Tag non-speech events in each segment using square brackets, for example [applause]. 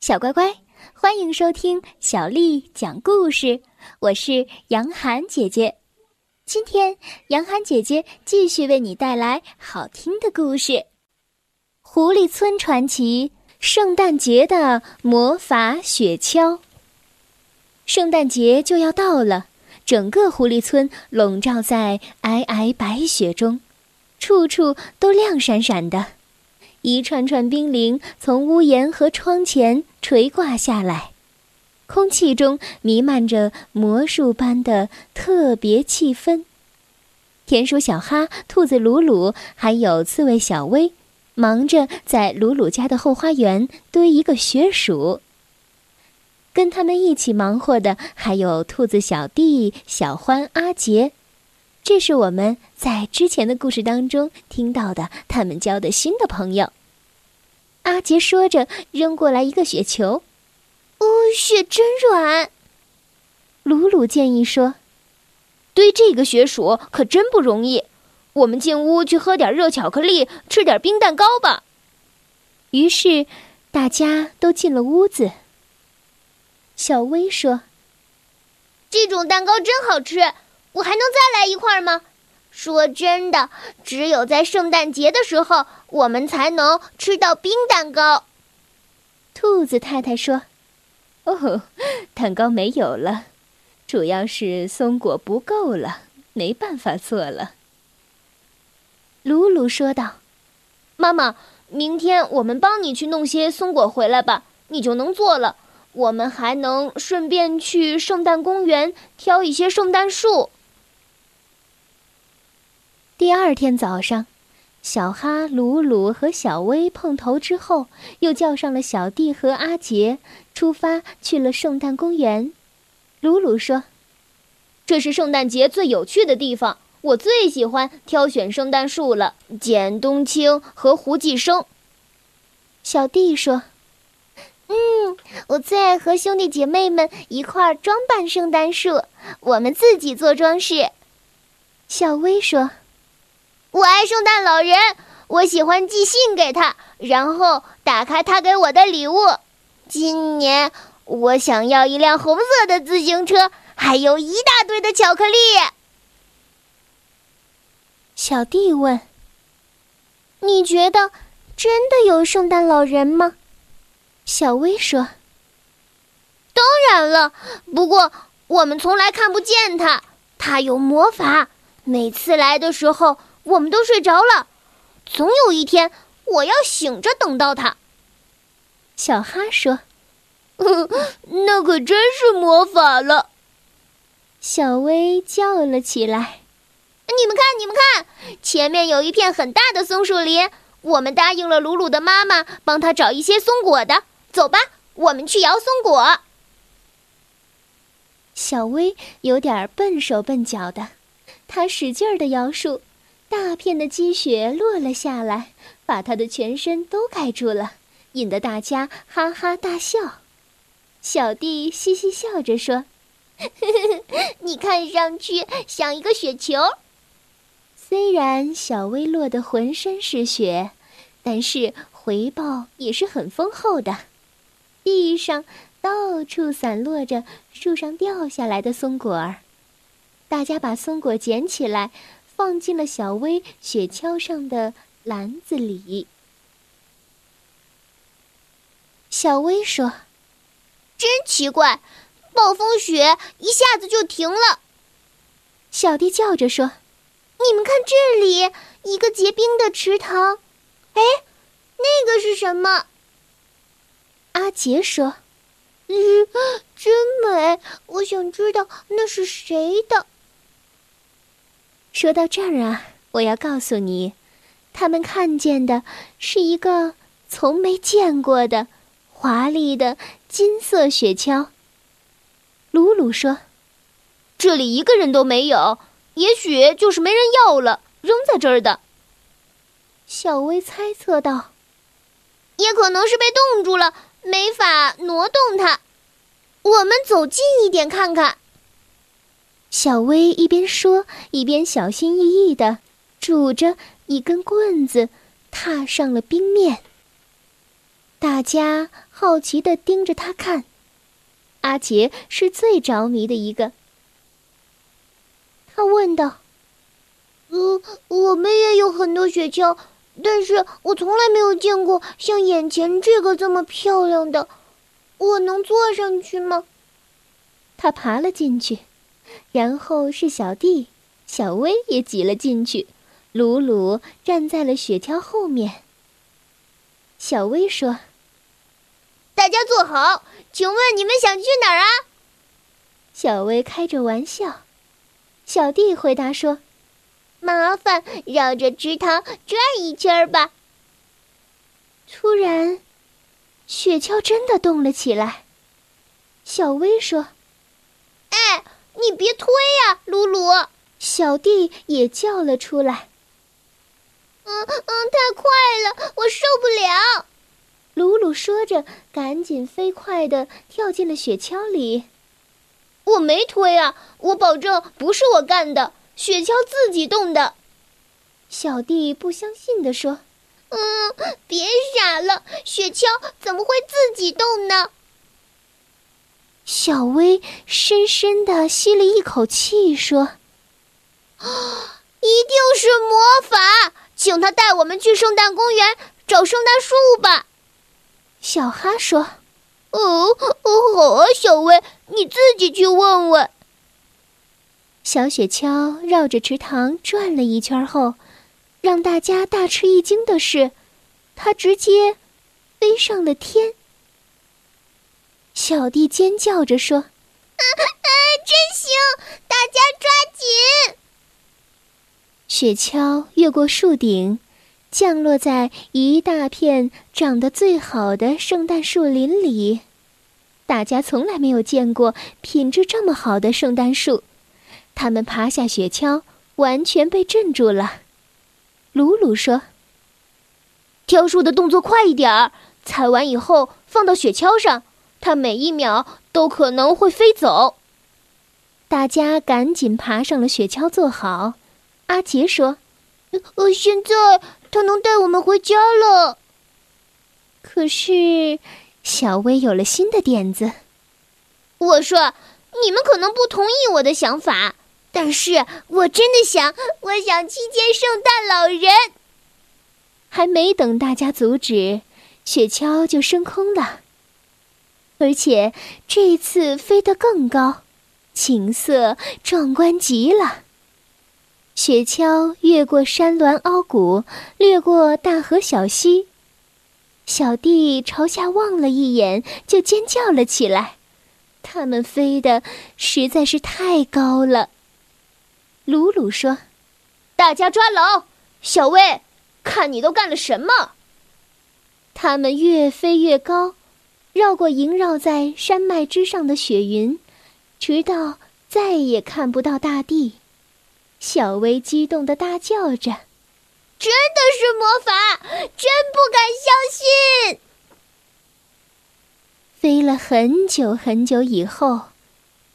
小乖乖，欢迎收听小丽讲故事。我是杨涵姐姐，今天杨涵姐姐继续为你带来好听的故事《狐狸村传奇：圣诞节的魔法雪橇》。圣诞节就要到了，整个狐狸村笼罩在皑皑白雪中，处处都亮闪闪的。一串串冰凌从屋檐和窗前垂挂下来，空气中弥漫着魔术般的特别气氛。田鼠小哈、兔子鲁鲁还有刺猬小薇，忙着在鲁鲁家的后花园堆一个雪鼠。跟他们一起忙活的还有兔子小弟小欢、阿杰。这是我们在之前的故事当中听到的，他们交的新的朋友。阿杰说着，扔过来一个雪球。哦，雪真软。鲁鲁建议说：“堆这个雪鼠可真不容易。我们进屋去喝点热巧克力，吃点冰蛋糕吧。”于是，大家都进了屋子。小薇说。这种蛋糕真好吃，我还能再来一块吗？说真的，只有在圣诞节的时候，我们才能吃到冰蛋糕。兔子太太说：“哦，蛋糕没有了，主要是松果不够了，没办法做了。”鲁鲁说道：“妈妈，明天我们帮你去弄些松果回来吧，你就能做了。”我们还能顺便去圣诞公园挑一些圣诞树。第二天早上，小哈、鲁鲁和小薇碰头之后，又叫上了小弟和阿杰，出发去了圣诞公园。鲁鲁说：“这是圣诞节最有趣的地方，我最喜欢挑选圣诞树了。”简冬青和胡继生。小弟说。嗯，我最爱和兄弟姐妹们一块儿装扮圣诞树，我们自己做装饰。小薇说：“我爱圣诞老人，我喜欢寄信给他，然后打开他给我的礼物。今年我想要一辆红色的自行车，还有一大堆的巧克力。”小弟问：“你觉得真的有圣诞老人吗？”小薇说：“当然了，不过我们从来看不见他。他有魔法，每次来的时候我们都睡着了。总有一天，我要醒着等到他。”小哈说：“ [laughs] 那可真是魔法了。”小薇叫了起来：“你们看，你们看，前面有一片很大的松树林。我们答应了鲁鲁的妈妈，帮他找一些松果的。”走吧，我们去摇松果。小薇有点笨手笨脚的，她使劲儿的摇树，大片的积雪落了下来，把他的全身都盖住了，引得大家哈哈大笑。小弟嘻嘻笑着说：“ [laughs] 你看上去像一个雪球。”虽然小薇落得浑身是雪，但是回报也是很丰厚的。地上到处散落着树上掉下来的松果儿，大家把松果捡起来，放进了小薇雪橇上的篮子里。小薇说：“真奇怪，暴风雪一下子就停了。”小弟叫着说：“你们看这里，一个结冰的池塘。哎，那个是什么？”阿杰说：“嗯，真美，我想知道那是谁的。”说到这儿啊，我要告诉你，他们看见的是一个从没见过的华丽的金色雪橇。鲁鲁说：“这里一个人都没有，也许就是没人要了，扔在这儿的。”小薇猜测道：“也可能是被冻住了。”没法挪动它，我们走近一点看看。小薇一边说，一边小心翼翼地拄着一根棍子，踏上了冰面。大家好奇地盯着他看。阿杰是最着迷的一个。他问道：“呃，我们也有很多雪橇，但是我从来没有见过像眼前这个这么漂亮的。我能坐上去吗？”他爬了进去，然后是小弟、小薇也挤了进去。鲁鲁站在了雪橇后面。小薇说：“大家坐好，请问你们想去哪儿啊？”小薇开着玩笑。小弟回答说：“麻烦绕着池塘转一圈儿吧。”突然，雪橇真的动了起来。小薇说：“哎，你别推呀，鲁鲁！”小弟也叫了出来。嗯嗯，太快了，我受不了。鲁鲁说着，赶紧飞快的跳进了雪橇里。我没推啊，我保证不是我干的，雪橇自己动的。小弟不相信的说：“嗯，别傻了，雪橇怎么会自己动呢？”小薇深深的吸了一口气，说：“啊，[gasps] 一定是魔法。”请他带我们去圣诞公园找圣诞树吧，小哈说：“哦哦，好啊，小薇，你自己去问问。”小雪橇绕着池塘转了一圈后，让大家大吃一惊的是，它直接飞上了天。小弟尖叫着说：“啊啊，真行！大家抓紧！”雪橇越过树顶，降落在一大片长得最好的圣诞树林里。大家从来没有见过品质这么好的圣诞树，他们爬下雪橇，完全被镇住了。鲁鲁说：“挑树的动作快一点儿，采完以后放到雪橇上，它每一秒都可能会飞走。”大家赶紧爬上了雪橇，坐好。阿杰说：“呃，现在他能带我们回家了。”可是，小薇有了新的点子。我说：“你们可能不同意我的想法，但是我真的想，我想去见圣诞老人。”还没等大家阻止，雪橇就升空了，而且这一次飞得更高，景色壮观极了。雪橇越过山峦凹谷，掠过大河小溪。小弟朝下望了一眼，就尖叫了起来。他们飞得实在是太高了。鲁鲁说：“大家抓牢，小薇，看你都干了什么！”他们越飞越高，绕过萦绕在山脉之上的雪云，直到再也看不到大地。小薇激动的大叫着：“真的是魔法！真不敢相信！”飞了很久很久以后，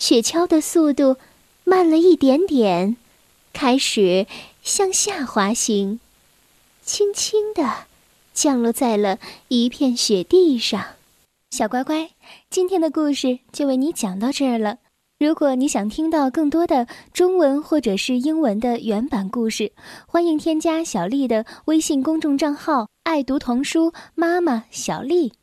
雪橇的速度慢了一点点，开始向下滑行，轻轻的降落在了一片雪地上。小乖乖，今天的故事就为你讲到这儿了。如果你想听到更多的中文或者是英文的原版故事，欢迎添加小丽的微信公众账号“爱读童书妈妈小丽”。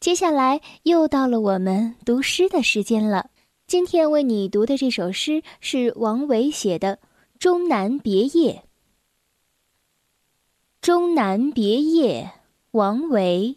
接下来又到了我们读诗的时间了。今天为你读的这首诗是王维写的《终南别业》。《终南别业》王维。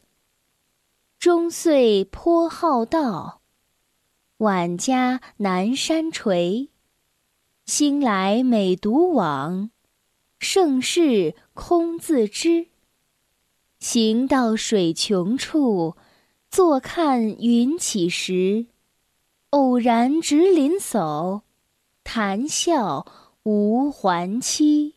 终岁颇好道，晚家南山陲。兴来每独往，盛事空自知。行到水穷处。坐看云起时，偶然值林叟，谈笑无还期。